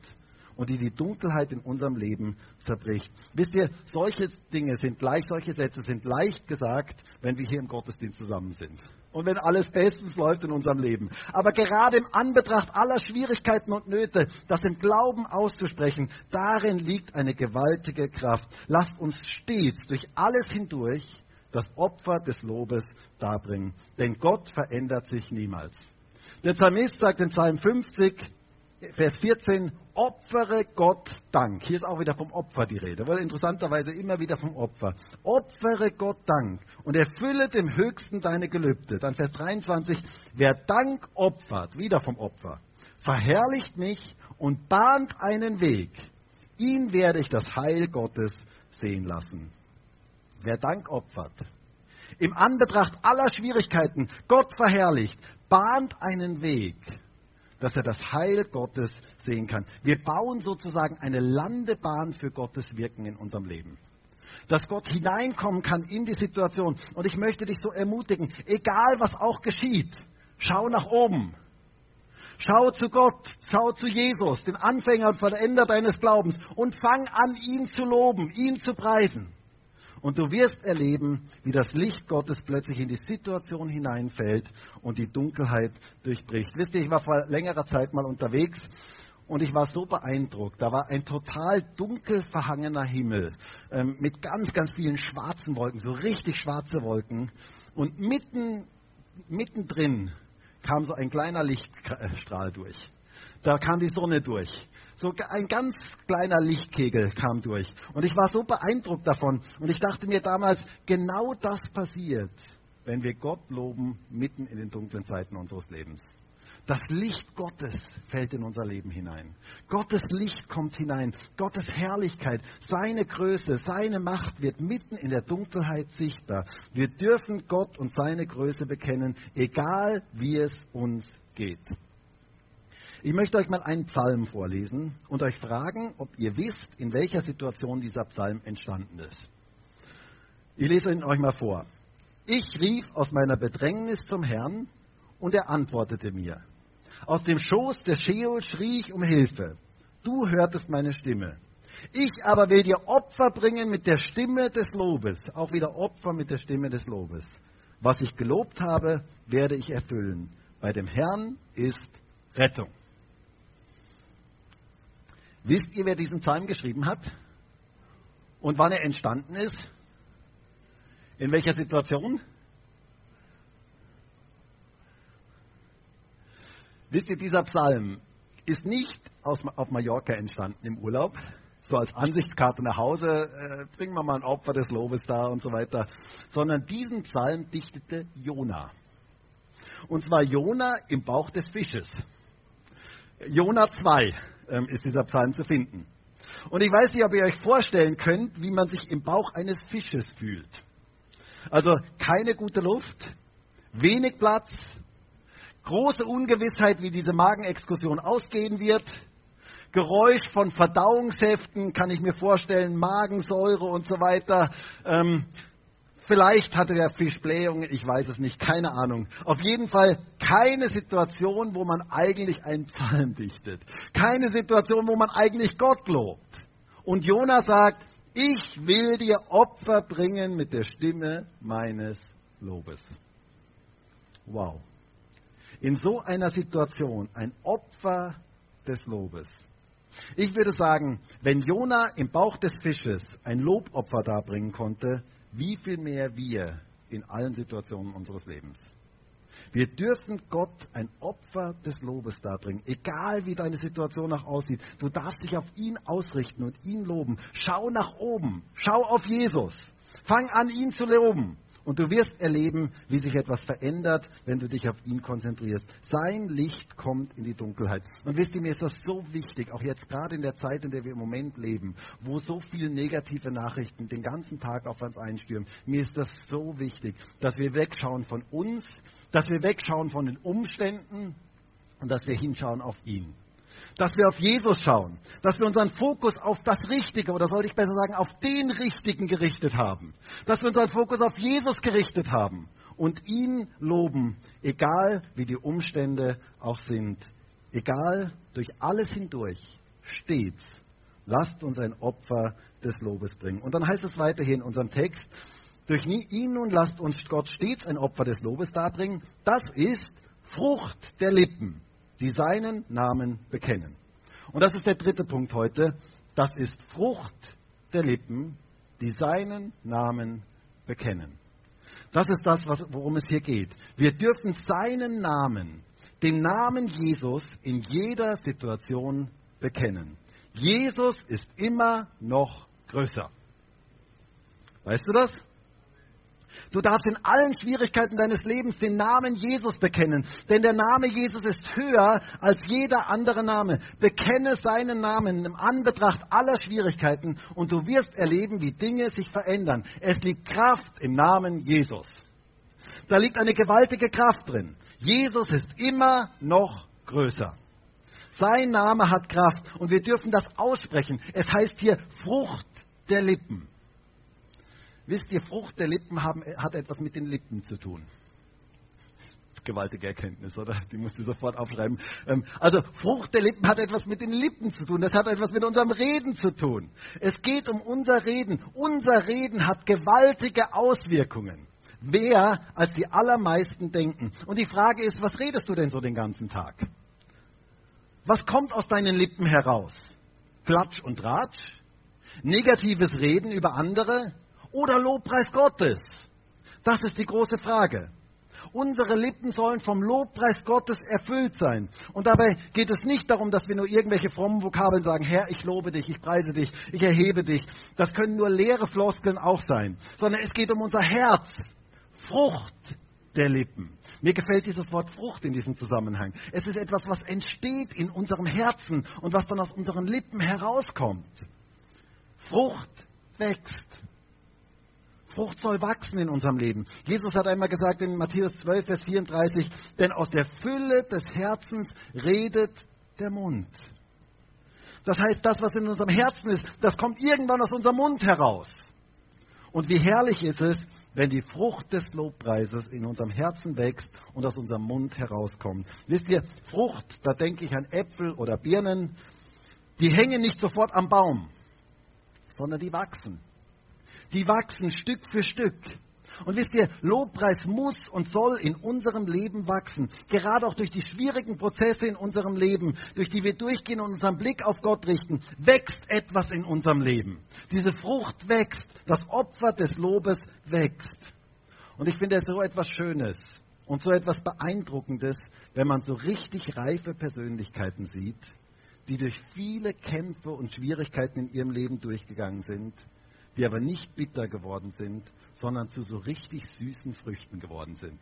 und die die Dunkelheit in unserem Leben zerbricht. Wisst ihr, solche Dinge sind leicht, solche Sätze sind leicht gesagt, wenn wir hier im Gottesdienst zusammen sind. Und wenn alles bestens läuft in unserem Leben. Aber gerade im Anbetracht aller Schwierigkeiten und Nöte, das im Glauben auszusprechen, darin liegt eine gewaltige Kraft. Lasst uns stets durch alles hindurch das Opfer des Lobes darbringen. Denn Gott verändert sich niemals. Der Psalmist sagt in Psalm 50, Vers 14, opfere Gott Dank. Hier ist auch wieder vom Opfer die Rede, weil interessanterweise immer wieder vom Opfer. Opfere Gott Dank und erfülle dem Höchsten deine Gelübde. Dann Vers 23, wer Dank opfert, wieder vom Opfer, verherrlicht mich und bahnt einen Weg. Ihn werde ich das Heil Gottes sehen lassen. Wer Dank opfert, im Anbetracht aller Schwierigkeiten Gott verherrlicht, bahnt einen Weg dass er das Heil Gottes sehen kann. Wir bauen sozusagen eine Landebahn für Gottes Wirken in unserem Leben. Dass Gott hineinkommen kann in die Situation. Und ich möchte dich so ermutigen, egal was auch geschieht, schau nach oben. Schau zu Gott, schau zu Jesus, den Anfänger und Vollender deines Glaubens und fang an, ihn zu loben, ihn zu preisen. Und du wirst erleben, wie das Licht Gottes plötzlich in die Situation hineinfällt und die Dunkelheit durchbricht. Wisst ihr, ich war vor längerer Zeit mal unterwegs und ich war so beeindruckt. Da war ein total dunkel verhangener Himmel ähm, mit ganz, ganz vielen schwarzen Wolken, so richtig schwarze Wolken. Und mitten, mittendrin kam so ein kleiner Lichtstrahl durch. Da kam die Sonne durch. So ein ganz kleiner Lichtkegel kam durch. Und ich war so beeindruckt davon. Und ich dachte mir damals, genau das passiert, wenn wir Gott loben mitten in den dunklen Zeiten unseres Lebens. Das Licht Gottes fällt in unser Leben hinein. Gottes Licht kommt hinein. Gottes Herrlichkeit, seine Größe, seine Macht wird mitten in der Dunkelheit sichtbar. Wir dürfen Gott und seine Größe bekennen, egal wie es uns geht. Ich möchte euch mal einen Psalm vorlesen und euch fragen, ob ihr wisst, in welcher Situation dieser Psalm entstanden ist. Ich lese ihn euch mal vor. Ich rief aus meiner Bedrängnis zum Herrn und er antwortete mir. Aus dem Schoß der Scheol schrie ich um Hilfe. Du hörtest meine Stimme. Ich aber will dir Opfer bringen mit der Stimme des Lobes. Auch wieder Opfer mit der Stimme des Lobes. Was ich gelobt habe, werde ich erfüllen. Bei dem Herrn ist Rettung. Wisst ihr, wer diesen Psalm geschrieben hat? Und wann er entstanden ist? In welcher Situation? Wisst ihr, dieser Psalm ist nicht aus, auf Mallorca entstanden im Urlaub, so als Ansichtskarte nach Hause, äh, bringen wir mal ein Opfer des Lobes da und so weiter, sondern diesen Psalm dichtete Jona. Und zwar Jona im Bauch des Fisches. Jona 2 ähm, ist dieser Psalm zu finden. Und ich weiß nicht, ob ihr euch vorstellen könnt, wie man sich im Bauch eines Fisches fühlt. Also keine gute Luft, wenig Platz, große Ungewissheit, wie diese Magenexkursion ausgehen wird, Geräusch von Verdauungsheften, kann ich mir vorstellen, Magensäure und so weiter. Ähm, Vielleicht hatte der Fisch Blähungen, ich weiß es nicht, keine Ahnung. Auf jeden Fall keine Situation, wo man eigentlich einen Psalm dichtet. Keine Situation, wo man eigentlich Gott lobt. Und Jonas sagt, ich will dir Opfer bringen mit der Stimme meines Lobes. Wow. In so einer Situation ein Opfer des Lobes. Ich würde sagen, wenn Jona im Bauch des Fisches ein Lobopfer darbringen konnte, wie viel mehr wir in allen Situationen unseres Lebens. Wir dürfen Gott ein Opfer des Lobes darbringen, egal wie deine Situation auch aussieht. Du darfst dich auf ihn ausrichten und ihn loben. Schau nach oben, schau auf Jesus. Fang an, ihn zu loben. Und du wirst erleben, wie sich etwas verändert, wenn du dich auf ihn konzentrierst. Sein Licht kommt in die Dunkelheit. Und wisst ihr, mir ist das so wichtig, auch jetzt gerade in der Zeit, in der wir im Moment leben, wo so viele negative Nachrichten den ganzen Tag auf uns einstürmen. Mir ist das so wichtig, dass wir wegschauen von uns, dass wir wegschauen von den Umständen und dass wir hinschauen auf ihn dass wir auf Jesus schauen, dass wir unseren Fokus auf das Richtige oder sollte ich besser sagen, auf den Richtigen gerichtet haben, dass wir unseren Fokus auf Jesus gerichtet haben und ihn loben, egal wie die Umstände auch sind, egal durch alles hindurch, stets. Lasst uns ein Opfer des Lobes bringen. Und dann heißt es weiterhin in unserem Text, durch ihn nun lasst uns Gott stets ein Opfer des Lobes darbringen. Das ist Frucht der Lippen die seinen Namen bekennen. Und das ist der dritte Punkt heute. Das ist Frucht der Lippen, die seinen Namen bekennen. Das ist das, worum es hier geht. Wir dürfen seinen Namen, den Namen Jesus, in jeder Situation bekennen. Jesus ist immer noch größer. Weißt du das? Du darfst in allen Schwierigkeiten deines Lebens den Namen Jesus bekennen, denn der Name Jesus ist höher als jeder andere Name. Bekenne seinen Namen im Anbetracht aller Schwierigkeiten und du wirst erleben, wie Dinge sich verändern. Es liegt Kraft im Namen Jesus. Da liegt eine gewaltige Kraft drin. Jesus ist immer noch größer. Sein Name hat Kraft und wir dürfen das aussprechen. Es heißt hier Frucht der Lippen. Wisst ihr, Frucht der Lippen haben, hat etwas mit den Lippen zu tun. Gewaltige Erkenntnis, oder? Die musst du sofort aufschreiben. Ähm, also Frucht der Lippen hat etwas mit den Lippen zu tun. Das hat etwas mit unserem Reden zu tun. Es geht um unser Reden. Unser Reden hat gewaltige Auswirkungen. Mehr als die allermeisten denken. Und die Frage ist, was redest du denn so den ganzen Tag? Was kommt aus deinen Lippen heraus? Klatsch und Ratsch? Negatives Reden über andere? Oder Lobpreis Gottes? Das ist die große Frage. Unsere Lippen sollen vom Lobpreis Gottes erfüllt sein. Und dabei geht es nicht darum, dass wir nur irgendwelche frommen Vokabeln sagen, Herr, ich lobe dich, ich preise dich, ich erhebe dich. Das können nur leere Floskeln auch sein. Sondern es geht um unser Herz. Frucht der Lippen. Mir gefällt dieses Wort Frucht in diesem Zusammenhang. Es ist etwas, was entsteht in unserem Herzen und was dann aus unseren Lippen herauskommt. Frucht wächst. Frucht soll wachsen in unserem Leben. Jesus hat einmal gesagt in Matthäus 12, Vers 34, denn aus der Fülle des Herzens redet der Mund. Das heißt, das, was in unserem Herzen ist, das kommt irgendwann aus unserem Mund heraus. Und wie herrlich ist es, wenn die Frucht des Lobpreises in unserem Herzen wächst und aus unserem Mund herauskommt. Wisst ihr, Frucht, da denke ich an Äpfel oder Birnen, die hängen nicht sofort am Baum, sondern die wachsen. Die wachsen Stück für Stück. Und wisst ihr, Lobpreis muss und soll in unserem Leben wachsen. Gerade auch durch die schwierigen Prozesse in unserem Leben, durch die wir durchgehen und unseren Blick auf Gott richten, wächst etwas in unserem Leben. Diese Frucht wächst. Das Opfer des Lobes wächst. Und ich finde es so etwas Schönes und so etwas Beeindruckendes, wenn man so richtig reife Persönlichkeiten sieht, die durch viele Kämpfe und Schwierigkeiten in ihrem Leben durchgegangen sind die aber nicht bitter geworden sind, sondern zu so richtig süßen Früchten geworden sind.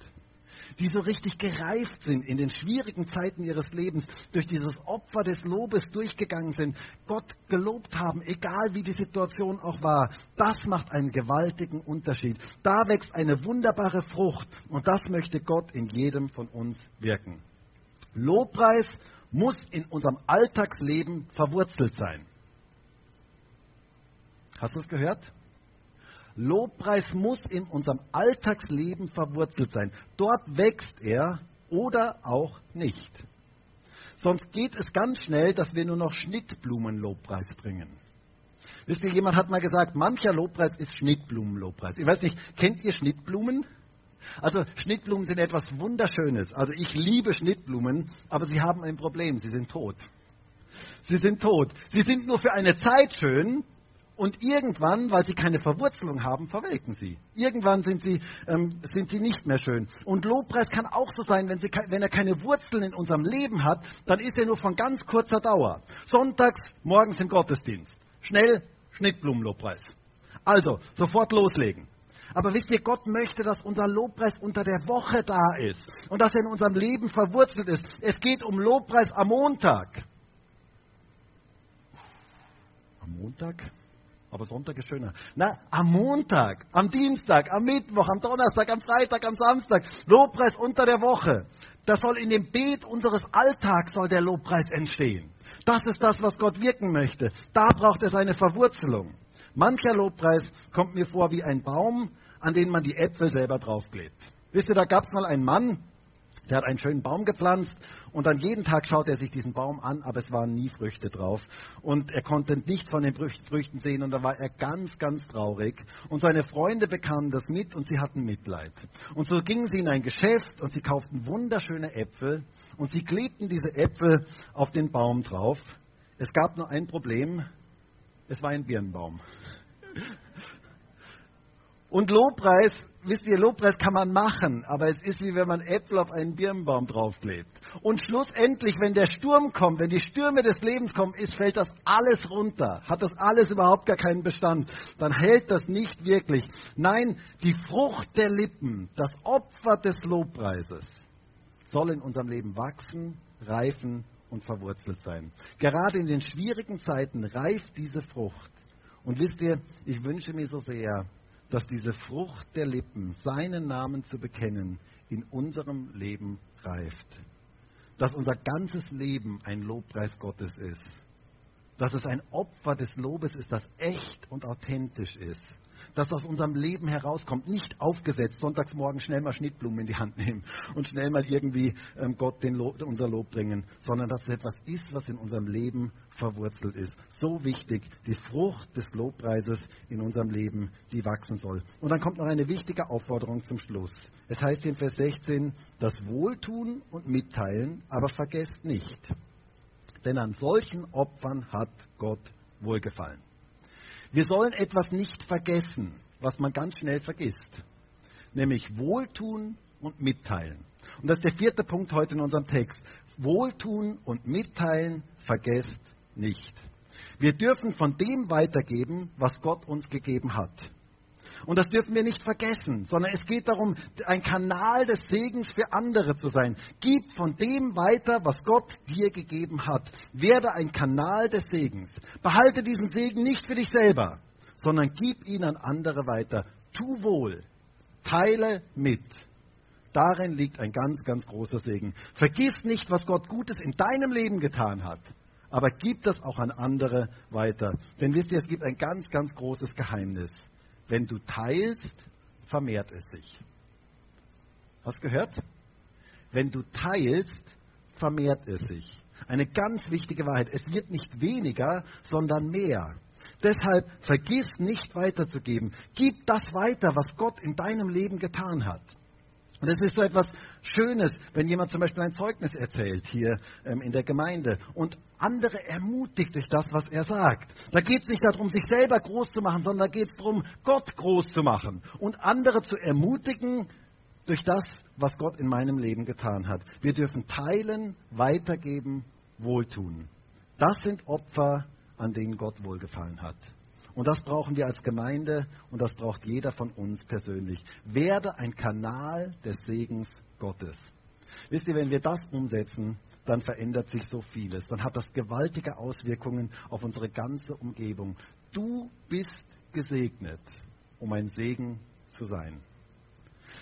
Die so richtig gereift sind in den schwierigen Zeiten ihres Lebens, durch dieses Opfer des Lobes durchgegangen sind, Gott gelobt haben, egal wie die Situation auch war. Das macht einen gewaltigen Unterschied. Da wächst eine wunderbare Frucht und das möchte Gott in jedem von uns wirken. Lobpreis muss in unserem Alltagsleben verwurzelt sein. Hast du es gehört? Lobpreis muss in unserem Alltagsleben verwurzelt sein. Dort wächst er oder auch nicht. Sonst geht es ganz schnell, dass wir nur noch Schnittblumenlobpreis bringen. Wisst ihr, jemand hat mal gesagt, mancher Lobpreis ist Schnittblumenlobpreis. Ich weiß nicht, kennt ihr Schnittblumen? Also Schnittblumen sind etwas Wunderschönes. Also ich liebe Schnittblumen, aber sie haben ein Problem, sie sind tot. Sie sind tot. Sie sind nur für eine Zeit schön und irgendwann, weil sie keine Verwurzelung haben, verwelken sie. Irgendwann sind sie, ähm, sind sie nicht mehr schön. Und Lobpreis kann auch so sein, wenn, sie, wenn er keine Wurzeln in unserem Leben hat, dann ist er nur von ganz kurzer Dauer. Sonntags, morgens im Gottesdienst. Schnell, Schnittblumenlobpreis. Also, sofort loslegen. Aber wisst ihr, Gott möchte, dass unser Lobpreis unter der Woche da ist und dass er in unserem Leben verwurzelt ist. Es geht um Lobpreis am Montag. Am Montag? Aber Sonntag ist schöner. Na, am Montag, am Dienstag, am Mittwoch, am Donnerstag, am Freitag, am Samstag. Lobpreis unter der Woche. Das soll in dem Beet unseres Alltags soll der Lobpreis entstehen. Das ist das, was Gott wirken möchte. Da braucht es eine Verwurzelung. Mancher Lobpreis kommt mir vor wie ein Baum, an den man die Äpfel selber draufklebt. Wisst ihr, da gab es mal einen Mann, der hat einen schönen Baum gepflanzt und dann jeden Tag schaut er sich diesen Baum an, aber es waren nie Früchte drauf. Und er konnte nichts von den Früchten sehen und da war er ganz, ganz traurig. Und seine Freunde bekamen das mit und sie hatten Mitleid. Und so gingen sie in ein Geschäft und sie kauften wunderschöne Äpfel und sie klebten diese Äpfel auf den Baum drauf. Es gab nur ein Problem, es war ein Birnbaum. Und Lobpreis wisst ihr, Lobpreis kann man machen, aber es ist wie wenn man Äpfel auf einen Birnbaum draufklebt. Und schlussendlich, wenn der Sturm kommt, wenn die Stürme des Lebens kommen, ist, fällt das alles runter. Hat das alles überhaupt gar keinen Bestand. Dann hält das nicht wirklich. Nein, die Frucht der Lippen, das Opfer des Lobpreises, soll in unserem Leben wachsen, reifen und verwurzelt sein. Gerade in den schwierigen Zeiten reift diese Frucht. Und wisst ihr, ich wünsche mir so sehr, dass diese Frucht der Lippen, seinen Namen zu bekennen, in unserem Leben reift. Dass unser ganzes Leben ein Lobpreis Gottes ist. Dass es ein Opfer des Lobes ist, das echt und authentisch ist das aus unserem Leben herauskommt, nicht aufgesetzt, sonntags morgen schnell mal Schnittblumen in die Hand nehmen und schnell mal irgendwie ähm, Gott Lob, unser Lob bringen, sondern dass es etwas ist, was in unserem Leben verwurzelt ist. So wichtig, die Frucht des Lobpreises in unserem Leben, die wachsen soll. Und dann kommt noch eine wichtige Aufforderung zum Schluss. Es heißt in Vers 16, das Wohltun und Mitteilen, aber vergesst nicht, denn an solchen Opfern hat Gott wohlgefallen. Wir sollen etwas nicht vergessen, was man ganz schnell vergisst, nämlich Wohltun und Mitteilen. Und das ist der vierte Punkt heute in unserem Text. Wohltun und Mitteilen vergesst nicht. Wir dürfen von dem weitergeben, was Gott uns gegeben hat. Und das dürfen wir nicht vergessen, sondern es geht darum, ein Kanal des Segens für andere zu sein. Gib von dem weiter, was Gott dir gegeben hat. Werde ein Kanal des Segens. Behalte diesen Segen nicht für dich selber, sondern gib ihn an andere weiter. Tu wohl. Teile mit. Darin liegt ein ganz, ganz großer Segen. Vergiss nicht, was Gott Gutes in deinem Leben getan hat, aber gib das auch an andere weiter. Denn wisst ihr, es gibt ein ganz, ganz großes Geheimnis. Wenn du teilst, vermehrt es sich. Hast gehört? Wenn du teilst, vermehrt es sich. Eine ganz wichtige Wahrheit. Es wird nicht weniger, sondern mehr. Deshalb vergiss nicht weiterzugeben. Gib das weiter, was Gott in deinem Leben getan hat. Und es ist so etwas Schönes, wenn jemand zum Beispiel ein Zeugnis erzählt hier ähm, in der Gemeinde und andere ermutigt durch das, was er sagt. Da geht es nicht darum, sich selber groß zu machen, sondern da geht es darum, Gott groß zu machen und andere zu ermutigen durch das, was Gott in meinem Leben getan hat. Wir dürfen teilen, weitergeben, wohltun. Das sind Opfer, an denen Gott wohlgefallen hat. Und das brauchen wir als Gemeinde und das braucht jeder von uns persönlich. Werde ein Kanal des Segens Gottes. Wisst ihr, wenn wir das umsetzen, dann verändert sich so vieles. Dann hat das gewaltige Auswirkungen auf unsere ganze Umgebung. Du bist gesegnet, um ein Segen zu sein.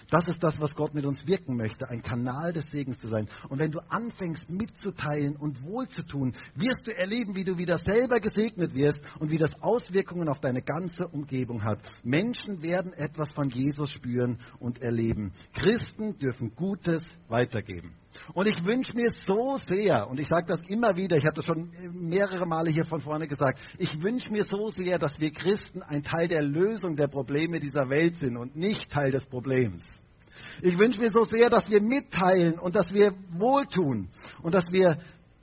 Das ist das, was Gott mit uns wirken möchte, ein Kanal des Segens zu sein. Und wenn du anfängst mitzuteilen und wohlzutun, wirst du erleben, wie du wieder selber gesegnet wirst und wie das Auswirkungen auf deine ganze Umgebung hat. Menschen werden etwas von Jesus spüren und erleben. Christen dürfen Gutes weitergeben. Und ich wünsche mir so sehr, und ich sage das immer wieder, ich habe das schon mehrere Male hier von vorne gesagt, ich wünsche mir so sehr, dass wir Christen ein Teil der Lösung der Probleme dieser Welt sind und nicht Teil des Problems. Ich wünsche mir so sehr, dass wir mitteilen und dass wir wohltun und dass wir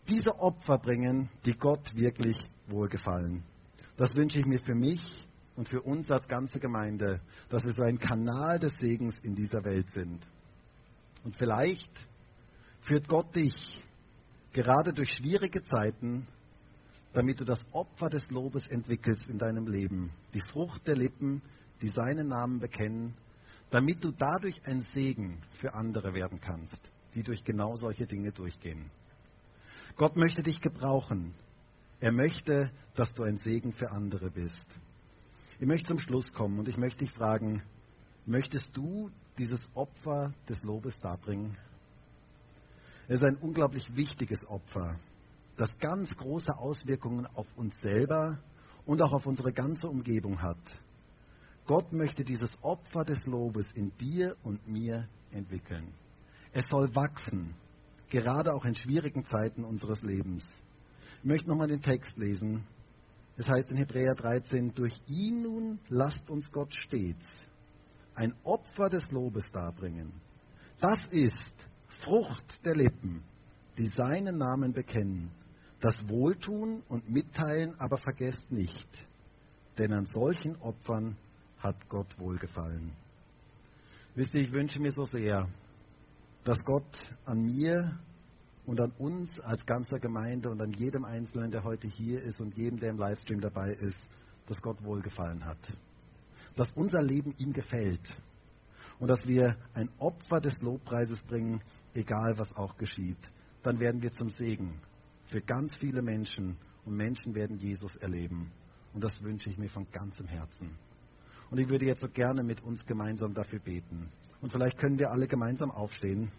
diese Opfer bringen, die Gott wirklich wohlgefallen. Das wünsche ich mir für mich und für uns als ganze Gemeinde, dass wir so ein Kanal des Segens in dieser Welt sind. Und vielleicht führt Gott dich gerade durch schwierige Zeiten, damit du das Opfer des Lobes entwickelst in deinem Leben, die Frucht der Lippen, die seinen Namen bekennen, damit du dadurch ein Segen für andere werden kannst, die durch genau solche Dinge durchgehen. Gott möchte dich gebrauchen. Er möchte, dass du ein Segen für andere bist. Ich möchte zum Schluss kommen und ich möchte dich fragen, möchtest du dieses Opfer des Lobes darbringen? Es ist ein unglaublich wichtiges Opfer, das ganz große Auswirkungen auf uns selber und auch auf unsere ganze Umgebung hat. Gott möchte dieses Opfer des Lobes in dir und mir entwickeln. Es soll wachsen, gerade auch in schwierigen Zeiten unseres Lebens. Ich möchte nochmal den Text lesen. Es heißt in Hebräer 13, durch ihn nun lasst uns Gott stets ein Opfer des Lobes darbringen. Das ist Frucht der Lippen, die seinen Namen bekennen. Das Wohltun und Mitteilen aber vergesst nicht, denn an solchen Opfern hat Gott wohlgefallen. Wisst ihr, ich wünsche mir so sehr, dass Gott an mir und an uns als ganzer Gemeinde und an jedem Einzelnen, der heute hier ist und jedem, der im Livestream dabei ist, dass Gott wohlgefallen hat. Dass unser Leben ihm gefällt und dass wir ein Opfer des Lobpreises bringen, egal was auch geschieht. Dann werden wir zum Segen für ganz viele Menschen und Menschen werden Jesus erleben. Und das wünsche ich mir von ganzem Herzen. Und ich würde jetzt so gerne mit uns gemeinsam dafür beten. Und vielleicht können wir alle gemeinsam aufstehen.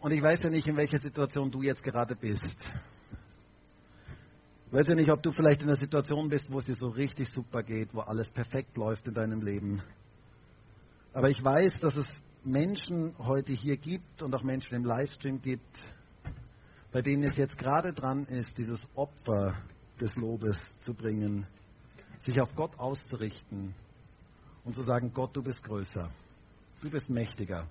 Und ich weiß ja nicht, in welcher Situation du jetzt gerade bist. Weiß ja nicht, ob du vielleicht in einer Situation bist, wo es dir so richtig super geht, wo alles perfekt läuft in deinem Leben. Aber ich weiß, dass es Menschen heute hier gibt und auch Menschen im Livestream gibt, bei denen es jetzt gerade dran ist, dieses Opfer des Lobes zu bringen, sich auf Gott auszurichten und zu sagen, Gott, du bist größer, du bist mächtiger,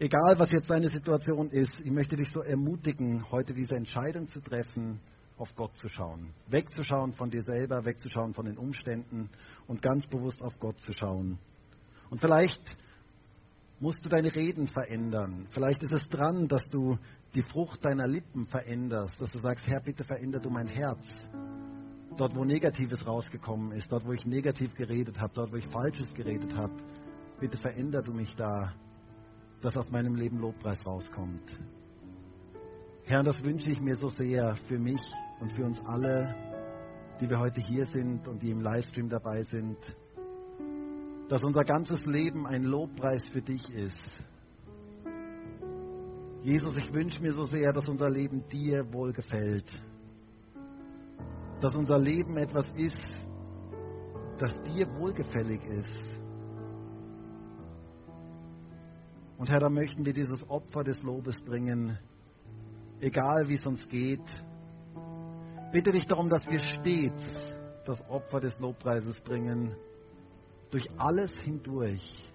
Egal, was jetzt deine Situation ist, ich möchte dich so ermutigen, heute diese Entscheidung zu treffen, auf Gott zu schauen. Wegzuschauen von dir selber, wegzuschauen von den Umständen und ganz bewusst auf Gott zu schauen. Und vielleicht musst du deine Reden verändern. Vielleicht ist es dran, dass du die Frucht deiner Lippen veränderst, dass du sagst, Herr, bitte veränder du mein Herz. Dort, wo Negatives rausgekommen ist, dort, wo ich negativ geredet habe, dort, wo ich Falsches geredet habe, bitte veränder du mich da dass aus meinem Leben Lobpreis rauskommt. Herr, das wünsche ich mir so sehr für mich und für uns alle, die wir heute hier sind und die im Livestream dabei sind, dass unser ganzes Leben ein Lobpreis für dich ist. Jesus, ich wünsche mir so sehr, dass unser Leben dir wohlgefällt. Dass unser Leben etwas ist, das dir wohlgefällig ist. Und Herr, da möchten wir dieses Opfer des Lobes bringen, egal wie es uns geht. Bitte dich darum, dass wir stets das Opfer des Lobpreises bringen, durch alles hindurch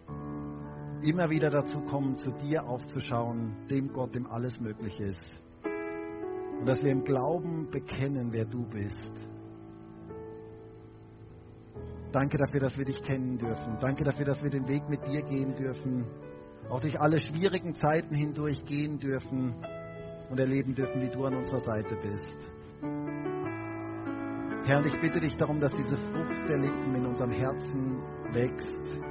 immer wieder dazu kommen, zu dir aufzuschauen, dem Gott, dem alles möglich ist. Und dass wir im Glauben bekennen, wer du bist. Danke dafür, dass wir dich kennen dürfen. Danke dafür, dass wir den Weg mit dir gehen dürfen auch durch alle schwierigen Zeiten hindurch gehen dürfen und erleben dürfen, wie du an unserer Seite bist. Herr, und ich bitte dich darum, dass diese Frucht der Lippen in unserem Herzen wächst,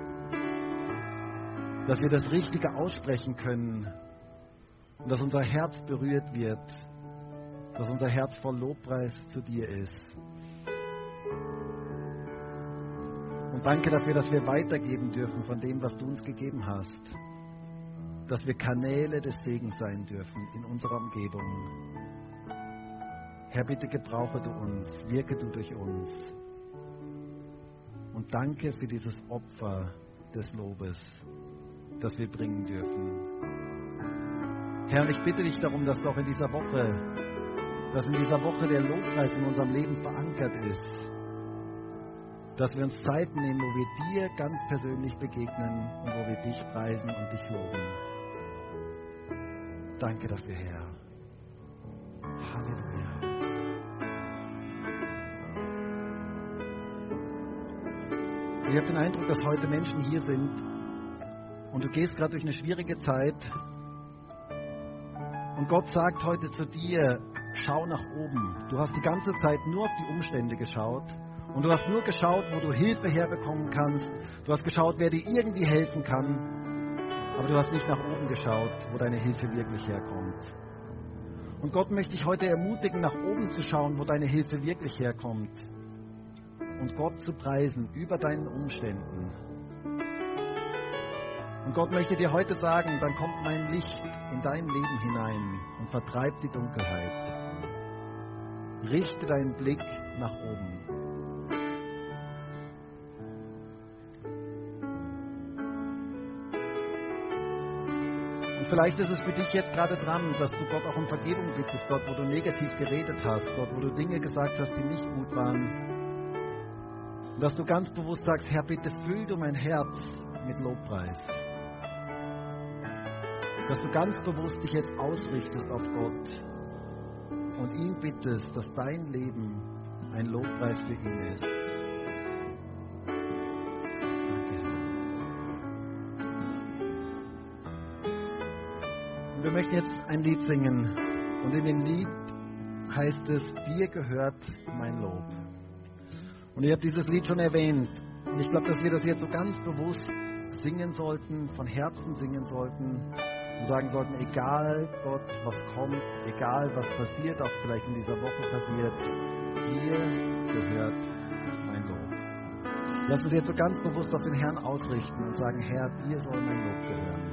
dass wir das Richtige aussprechen können und dass unser Herz berührt wird, dass unser Herz voll Lobpreis zu dir ist. Und danke dafür, dass wir weitergeben dürfen von dem, was du uns gegeben hast dass wir Kanäle des Segens sein dürfen in unserer Umgebung. Herr, bitte gebrauche du uns, wirke du durch uns. Und danke für dieses Opfer des Lobes, das wir bringen dürfen. Herr, ich bitte dich darum, dass du auch in dieser Woche, dass in dieser Woche der Lobpreis in unserem Leben verankert ist. dass wir uns Zeit nehmen, wo wir dir ganz persönlich begegnen und wo wir dich preisen und dich loben. Danke dafür, Herr. Ich habe den Eindruck, dass heute Menschen hier sind und du gehst gerade durch eine schwierige Zeit und Gott sagt heute zu dir, schau nach oben. Du hast die ganze Zeit nur auf die Umstände geschaut und du hast nur geschaut, wo du Hilfe herbekommen kannst. Du hast geschaut, wer dir irgendwie helfen kann. Aber du hast nicht nach oben geschaut, wo deine Hilfe wirklich herkommt. Und Gott möchte dich heute ermutigen, nach oben zu schauen, wo deine Hilfe wirklich herkommt. Und Gott zu preisen über deinen Umständen. Und Gott möchte dir heute sagen, dann kommt mein Licht in dein Leben hinein und vertreibt die Dunkelheit. Richte deinen Blick nach oben. Und vielleicht ist es für dich jetzt gerade dran, dass du Gott auch um Vergebung bittest, dort wo du negativ geredet hast, dort wo du Dinge gesagt hast, die nicht gut waren. Dass du ganz bewusst sagst, Herr, bitte füll du mein Herz mit Lobpreis dass du ganz bewusst dich jetzt ausrichtest auf Gott und ihn bittest, dass dein Leben ein Lobpreis für ihn ist. Danke, wir möchten jetzt ein Lied singen. Und in dem Lied heißt es, dir gehört mein Lob. Und ich habe dieses Lied schon erwähnt. Und ich glaube, dass wir das jetzt so ganz bewusst singen sollten, von Herzen singen sollten und sagen sollten, egal Gott, was kommt, egal was passiert, auch vielleicht in dieser Woche passiert, dir gehört mein Lob. Lass uns jetzt so ganz bewusst auf den Herrn ausrichten und sagen, Herr, dir soll mein Lob gehören.